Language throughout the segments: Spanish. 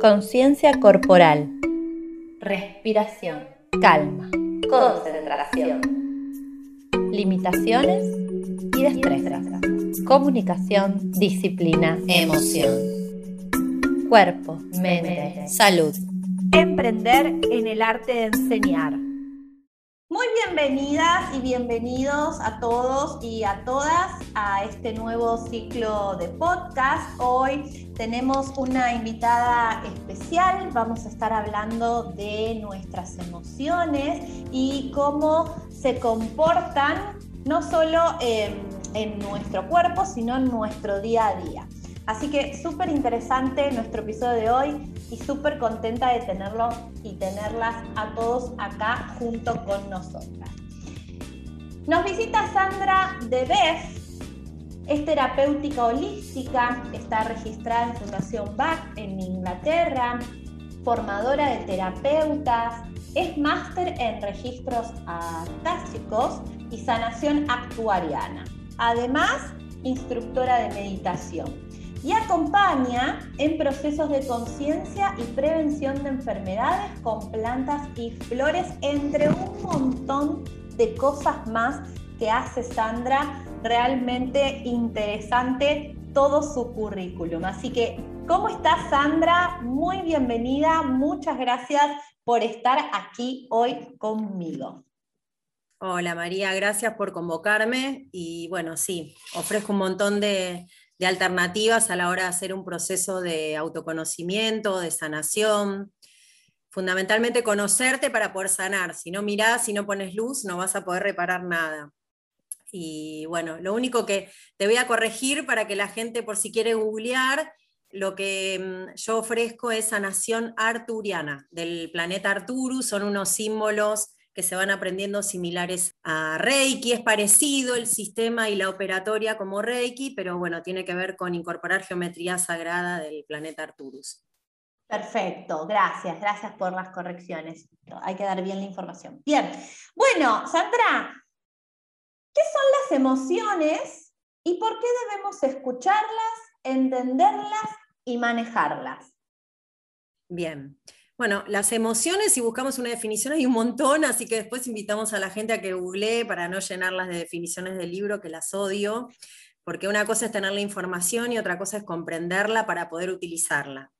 Conciencia corporal. Respiración. Calma. Concentración. Limitaciones y destrezas. Comunicación, disciplina, emoción. Cuerpo, mente, salud. Emprender en el arte de enseñar. Muy bienvenidas y bienvenidos a todos y a todas a este nuevo ciclo de podcast. Hoy tenemos una invitada especial. Vamos a estar hablando de nuestras emociones y cómo se comportan no solo en, en nuestro cuerpo, sino en nuestro día a día. Así que súper interesante nuestro episodio de hoy y súper contenta de tenerlos y tenerlas a todos acá junto con nosotras. Nos visita Sandra de es terapéutica holística, está registrada en Fundación Bach en Inglaterra, formadora de terapeutas, es máster en registros acásicos y sanación actuariana. Además, instructora de meditación y acompaña en procesos de conciencia y prevención de enfermedades con plantas y flores, entre un montón de cosas más que hace Sandra. Realmente interesante todo su currículum. Así que, ¿cómo estás Sandra? Muy bienvenida. Muchas gracias por estar aquí hoy conmigo. Hola María, gracias por convocarme y bueno, sí, ofrezco un montón de, de alternativas a la hora de hacer un proceso de autoconocimiento, de sanación. Fundamentalmente conocerte para poder sanar. Si no mirás, si no pones luz, no vas a poder reparar nada. Y bueno, lo único que te voy a corregir para que la gente, por si quiere googlear, lo que mm, yo ofrezco es sanación arturiana del planeta Arturus, son unos símbolos que se van aprendiendo similares a Reiki. Es parecido el sistema y la operatoria como Reiki, pero bueno, tiene que ver con incorporar geometría sagrada del planeta Arturus. Perfecto, gracias, gracias por las correcciones. Hay que dar bien la información. Bien, bueno, Sandra, ¿qué son las emociones y por qué debemos escucharlas, entenderlas y manejarlas? Bien, bueno, las emociones, si buscamos una definición, hay un montón, así que después invitamos a la gente a que googlee para no llenarlas de definiciones del libro, que las odio, porque una cosa es tener la información y otra cosa es comprenderla para poder utilizarla.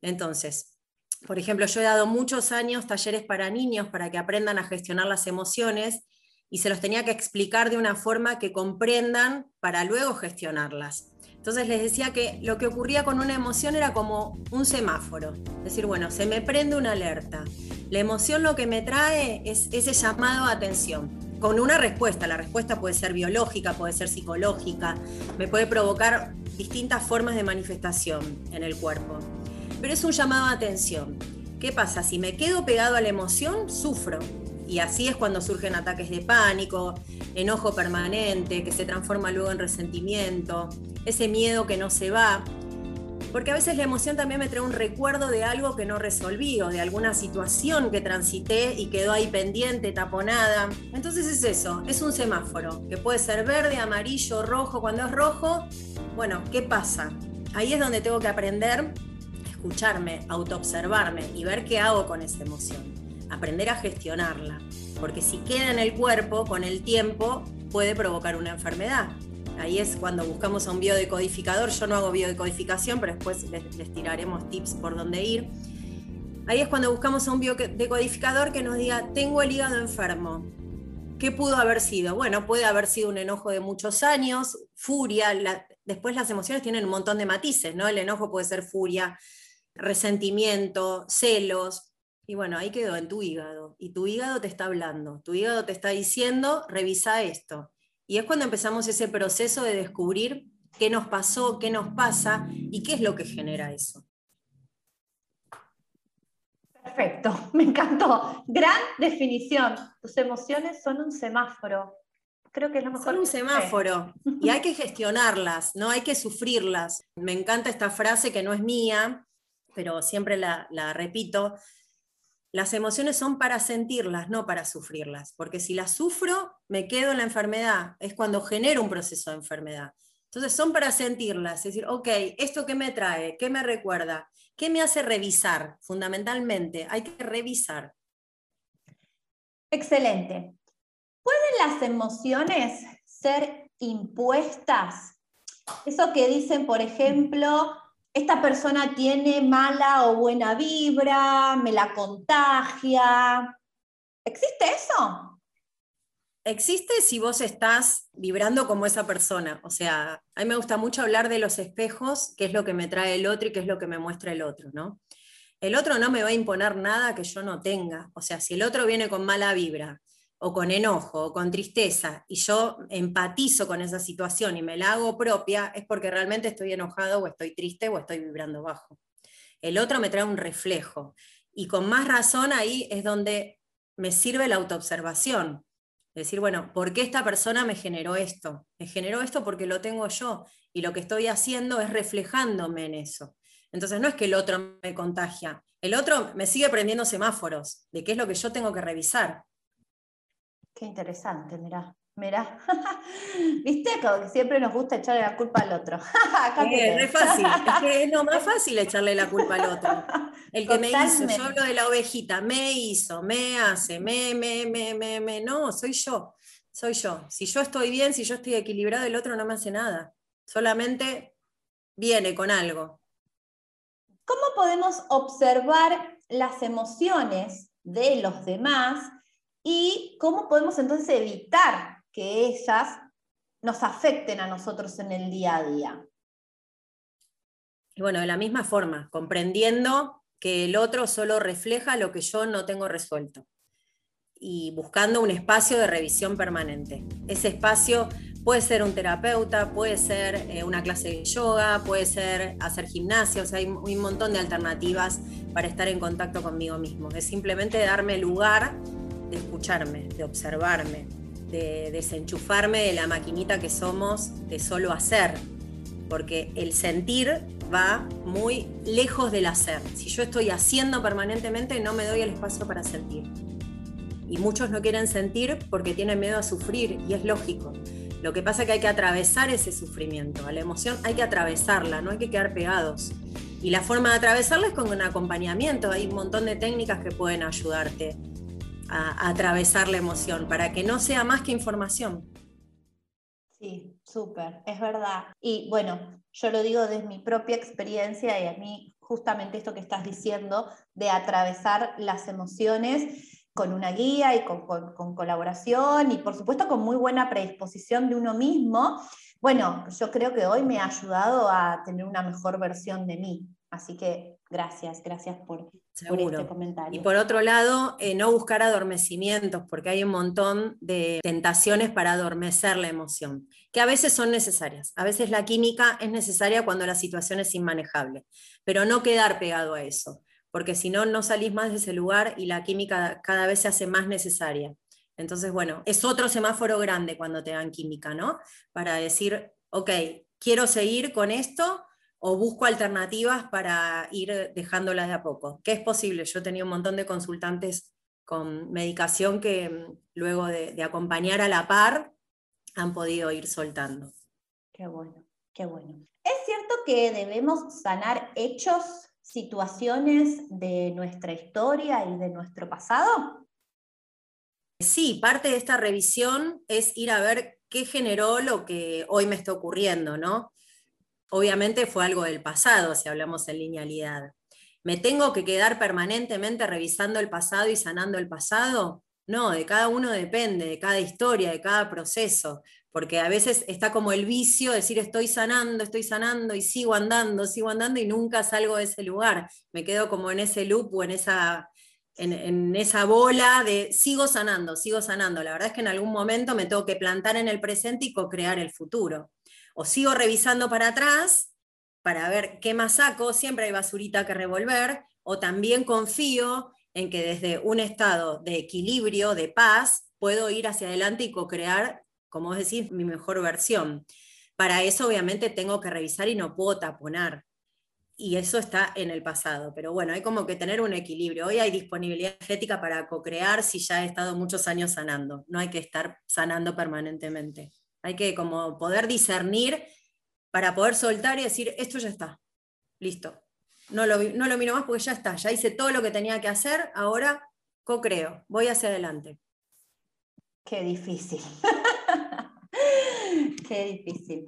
Entonces, por ejemplo, yo he dado muchos años talleres para niños para que aprendan a gestionar las emociones y se los tenía que explicar de una forma que comprendan para luego gestionarlas. Entonces les decía que lo que ocurría con una emoción era como un semáforo. Es decir, bueno, se me prende una alerta. La emoción lo que me trae es ese llamado a atención, con una respuesta. La respuesta puede ser biológica, puede ser psicológica, me puede provocar distintas formas de manifestación en el cuerpo. Pero es un llamado a atención. ¿Qué pasa? Si me quedo pegado a la emoción, sufro. Y así es cuando surgen ataques de pánico, enojo permanente, que se transforma luego en resentimiento, ese miedo que no se va. Porque a veces la emoción también me trae un recuerdo de algo que no resolví o de alguna situación que transité y quedó ahí pendiente, taponada. Entonces es eso, es un semáforo que puede ser verde, amarillo, rojo. Cuando es rojo, bueno, ¿qué pasa? Ahí es donde tengo que aprender escucharme, autoobservarme y ver qué hago con esa emoción. Aprender a gestionarla. Porque si queda en el cuerpo, con el tiempo, puede provocar una enfermedad. Ahí es cuando buscamos a un biodecodificador. Yo no hago biodecodificación, pero después les, tiraremos tips por dónde ir. Ahí es cuando buscamos a un biodecodificador que nos diga, tengo el hígado enfermo. ¿Qué pudo haber sido? Bueno, puede haber sido un enojo de muchos años, furia. después las emociones tienen un montón de matices, ¿no? El enojo puede ser furia, resentimiento, celos. Y bueno, ahí quedó en tu hígado. Y tu hígado te está hablando. Tu hígado te está diciendo, revisa esto. Y es cuando empezamos ese proceso de descubrir qué nos pasó, qué nos pasa y qué es lo que genera eso. Perfecto, me encantó. Gran definición. Tus emociones son un semáforo. Creo que es lo mejor. Son un semáforo y hay que gestionarlas, no hay que sufrirlas. Me encanta esta frase que no es mía, pero siempre la, la repito, las emociones son para sentirlas, no para sufrirlas, porque si las sufro, me quedo en la enfermedad. Es cuando genero un proceso de enfermedad. Entonces son para sentirlas, es decir, ok, ¿esto qué me trae? ¿Qué me recuerda? ¿Qué me hace revisar? Fundamentalmente, hay que revisar. Excelente. ¿Pueden las emociones ser impuestas? Eso que dicen, por ejemplo, esta persona tiene mala o buena vibra, me la contagia. ¿Existe eso? existe si vos estás vibrando como esa persona. O sea, a mí me gusta mucho hablar de los espejos, qué es lo que me trae el otro y qué es lo que me muestra el otro, ¿no? El otro no me va a imponer nada que yo no tenga. O sea, si el otro viene con mala vibra, o con enojo, o con tristeza, y yo empatizo con esa situación y me la hago propia, es porque realmente estoy enojado o estoy triste o estoy vibrando bajo. El otro me trae un reflejo. Y con más razón ahí es donde me sirve la autoobservación Decir, bueno, ¿por qué esta persona me generó esto? Me generó esto porque lo tengo yo y lo que estoy haciendo es reflejándome en eso. Entonces no es que el otro me contagia, el otro me sigue prendiendo semáforos de qué es lo que yo tengo que revisar. Qué interesante, mirá. Mirá, viste, como que siempre nos gusta echarle la culpa al otro. es fácil, es que es lo más fácil echarle la culpa al otro. El que me hizo, yo hablo de la ovejita, me hizo, me hace, me, me, me, me, me, no, soy yo, soy yo. Si yo estoy bien, si yo estoy equilibrado, el otro no me hace nada, solamente viene con algo. ¿Cómo podemos observar las emociones de los demás y cómo podemos entonces evitar que ellas nos afecten a nosotros en el día a día. Bueno, de la misma forma, comprendiendo que el otro solo refleja lo que yo no tengo resuelto y buscando un espacio de revisión permanente. Ese espacio puede ser un terapeuta, puede ser eh, una clase de yoga, puede ser hacer gimnasia, o sea, hay un montón de alternativas para estar en contacto conmigo mismo. Es simplemente darme lugar de escucharme, de observarme, de desenchufarme de la maquinita que somos de solo hacer, porque el sentir va muy lejos del hacer. Si yo estoy haciendo permanentemente, no me doy el espacio para sentir. Y muchos no quieren sentir porque tienen miedo a sufrir, y es lógico. Lo que pasa es que hay que atravesar ese sufrimiento. A la emoción hay que atravesarla, no hay que quedar pegados. Y la forma de atravesarla es con un acompañamiento. Hay un montón de técnicas que pueden ayudarte a, atravesar la emoción, para que no sea más que información. Sí, súper, es verdad. Y bueno, yo lo digo desde mi propia experiencia y a mí justamente esto que estás diciendo de atravesar las emociones con una guía y con, con, colaboración y por supuesto con muy buena predisposición de uno mismo, bueno, yo creo que hoy me ha ayudado a tener una mejor versión de mí. Así que gracias, gracias por, este comentario. Y por otro lado, eh, no buscar adormecimientos, porque hay un montón de tentaciones para adormecer la emoción, que a veces son necesarias. A veces la química es necesaria cuando la situación es inmanejable, pero no quedar pegado a eso, porque si no, no salís más de ese lugar y la química cada vez se hace más necesaria. Entonces, bueno, es otro semáforo grande cuando te dan química, ¿no? Para decir, ok, quiero seguir con esto, o busco alternativas para ir dejándolas de a poco. ¿Qué es posible? Yo tenía un montón de consultantes con medicación que mm, luego de, acompañar a la par han podido ir soltando. Qué bueno, qué bueno. ¿Es cierto que debemos sanar hechos, situaciones de nuestra historia y de nuestro pasado? Sí, parte de esta revisión es ir a ver qué generó lo que hoy me está ocurriendo, ¿no? Obviamente fue algo del pasado, si hablamos en linealidad. ¿Me tengo que quedar permanentemente revisando el pasado y sanando el pasado? No, de cada uno depende, de cada historia, de cada proceso, porque a veces está como el vicio, decir estoy sanando, estoy sanando y sigo andando, sigo andando y nunca salgo de ese lugar. Me quedo como en ese loop o en esa, en esa bola de sigo sanando, sigo sanando. La verdad es que en algún momento me tengo que plantar en el presente y co-crear el futuro o sigo revisando para atrás para ver qué más saco, siempre hay basurita que revolver, o también confío en que desde un estado de equilibrio, de paz, puedo ir hacia adelante y co-crear, como decís, mi mejor versión. Para eso obviamente tengo que revisar y no puedo taponar. Y eso está en el pasado. Pero bueno, hay como que tener un equilibrio. Hoy hay disponibilidad energética para co-crear si ya he estado muchos años sanando. No hay que estar sanando permanentemente. Hay que como poder discernir para poder soltar y decir, esto ya está, listo. No lo, no lo miro más porque ya está, ya hice todo lo que tenía que hacer, ahora co-creo, voy hacia adelante. Qué difícil. Qué difícil.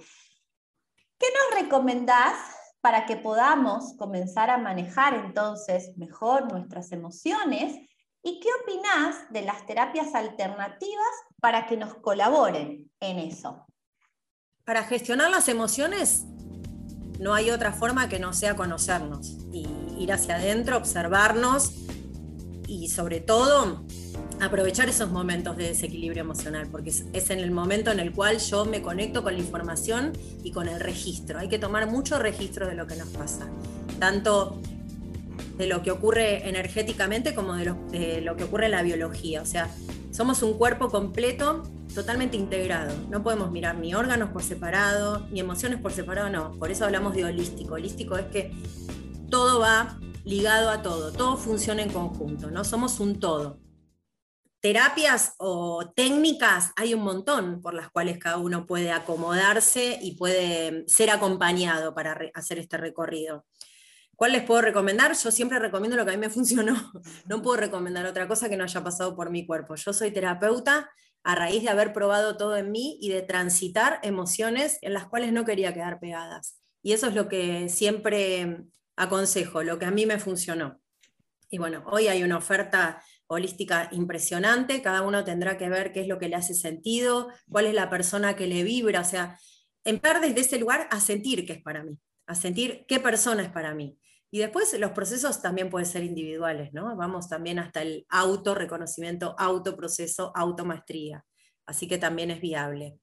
¿Qué nos recomendás para que podamos comenzar a manejar entonces mejor nuestras emociones? ¿Y qué opinás de las terapias alternativas para que nos colaboren en eso? Para gestionar las emociones no hay otra forma que no sea conocernos y ir hacia adentro, observarnos y sobre todo aprovechar esos momentos de desequilibrio emocional, porque es, en el momento en el cual yo me conecto con la información y con el registro. Hay que tomar mucho registro de lo que nos pasa, tanto de lo que ocurre energéticamente como de lo, de lo que ocurre en la biología. O sea, somos un cuerpo completo, totalmente integrado. No podemos mirar ni órganos por separado, ni emociones por separado, no. Por eso hablamos de holístico. Holístico es que todo va ligado a todo, todo funciona en conjunto, ¿no? Somos un todo terapias o técnicas hay un montón por las cuales cada uno puede acomodarse y puede ser acompañado para hacer este recorrido. ¿Cuál les puedo recomendar? Yo siempre recomiendo lo que a mí me funcionó. No puedo recomendar otra cosa que no haya pasado por mi cuerpo. Yo soy terapeuta a raíz de haber probado todo en mí y de transitar emociones en las cuales no quería quedar pegadas. Y eso es lo que siempre aconsejo, lo que a mí me funcionó. Y bueno, hoy hay una oferta holística impresionante, cada uno tendrá que ver qué es lo que le hace sentido, cuál es la persona que le vibra, o sea, empezar desde ese lugar a sentir qué es para mí, a sentir qué persona es para mí. Y después los procesos también pueden ser individuales, ¿no? Vamos también hasta el auto-reconocimiento, autoproceso, automaestría. Así que también es viable.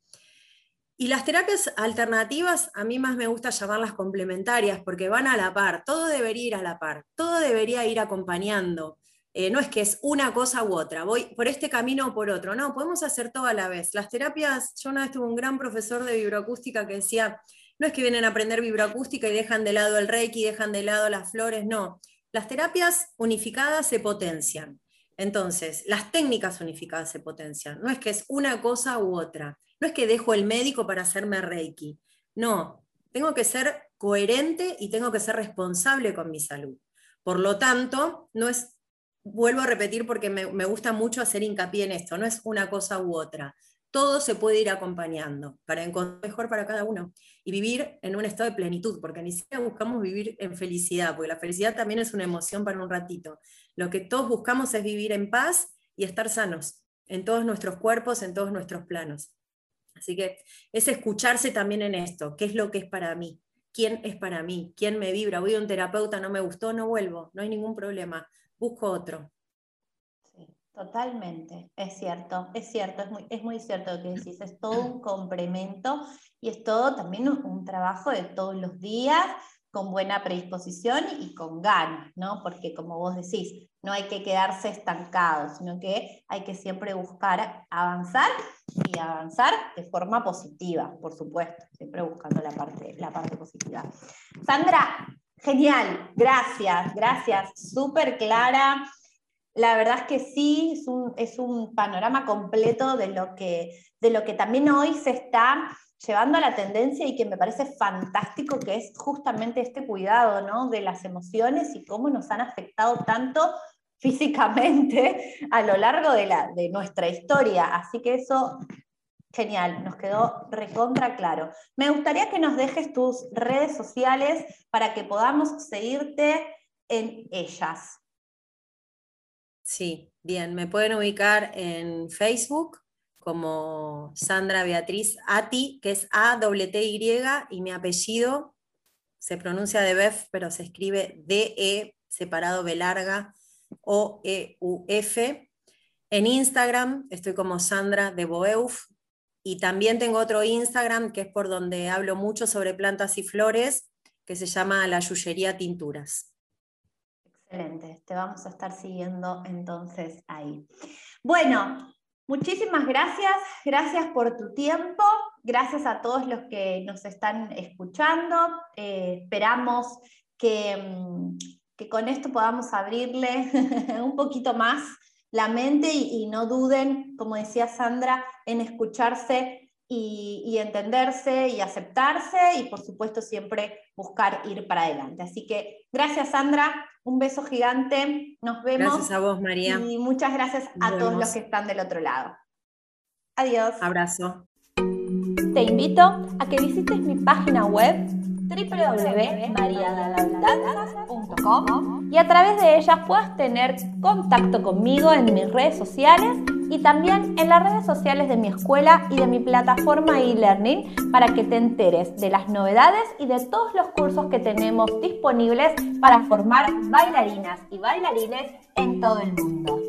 Y las terapias alternativas, a mí más me gusta llamarlas complementarias, porque van a la par, todo debería ir a la par, todo debería ir acompañando. Eh, no es que es una cosa u otra, voy por este camino o por otro, no, podemos hacer todo a la vez. Las terapias, yo una vez tuve un gran profesor de vibroacústica que decía, no es que vienen a aprender vibroacústica y dejan de lado el reiki, dejan de lado las flores, no. Las terapias unificadas se potencian. Entonces, las técnicas unificadas se potencian. No es que es una cosa u otra. No es que dejo el médico para hacerme reiki. No, tengo que ser coherente y tengo que ser responsable con mi salud. Por lo tanto, no es vuelvo a repetir porque me, gusta mucho hacer hincapié en esto, no es una cosa u otra. Todo se puede ir acompañando para encontrar mejor para cada uno y vivir en un estado de plenitud, porque ni siquiera buscamos vivir en felicidad, porque la felicidad también es una emoción para un ratito. Lo que todos buscamos es vivir en paz y estar sanos en todos nuestros cuerpos, en todos nuestros planos. Así que es escucharse también en esto, qué es lo que es para mí, quién es para mí, quién me vibra. Voy a un terapeuta, no me gustó, no vuelvo, no hay ningún problema busco otro. Totalmente, es cierto, es cierto, es muy, es muy cierto lo que decís, es todo un complemento y es todo también un, trabajo de todos los días con buena predisposición y con ganas, ¿no? Porque como vos decís, no hay que quedarse estancado, sino que hay que siempre buscar avanzar y avanzar de forma positiva, por supuesto, siempre buscando la parte, la parte positiva. Sandra, Genial, gracias, gracias, súper clara. La verdad es que sí, es un, panorama completo de lo, que, de lo que también hoy se está llevando a la tendencia y que me parece fantástico, que es justamente este cuidado ¿no? de las emociones y cómo nos han afectado tanto físicamente a lo largo de, la, de nuestra historia. Así que eso Genial, nos quedó recontra claro. Me gustaría que nos dejes tus redes sociales para que podamos seguirte en ellas. Sí, bien, me pueden ubicar en Facebook como Sandra Beatriz Ati, que es A-T-Y, y mi apellido se pronuncia de Bef, pero se escribe D-E, separado B larga, O-E-U-F. En Instagram estoy como Sandra de Boeuf, y también tengo otro Instagram que es por donde hablo mucho sobre plantas y flores, que se llama La Yuyería Tinturas. Excelente, te vamos a estar siguiendo entonces ahí. Bueno, muchísimas gracias, gracias por tu tiempo, gracias a todos los que nos están escuchando. Eh, esperamos que, mm, que con esto podamos abrirle un poquito más la mente y, no duden, como decía Sandra, en escucharse y, entenderse y aceptarse y por supuesto siempre buscar ir para adelante. Así que gracias Sandra, un beso gigante, nos vemos. Gracias a vos María. Y muchas gracias a todos los que están del otro lado. Adiós. Abrazo. Te invito a que visites mi página web www.mariadaladanzas.com y a través de ellas puedas tener contacto conmigo en mis redes sociales y también en las redes sociales de mi escuela y de mi plataforma e-learning para que te enteres de las novedades y de todos los cursos que tenemos disponibles para formar bailarinas y bailarines en todo el mundo.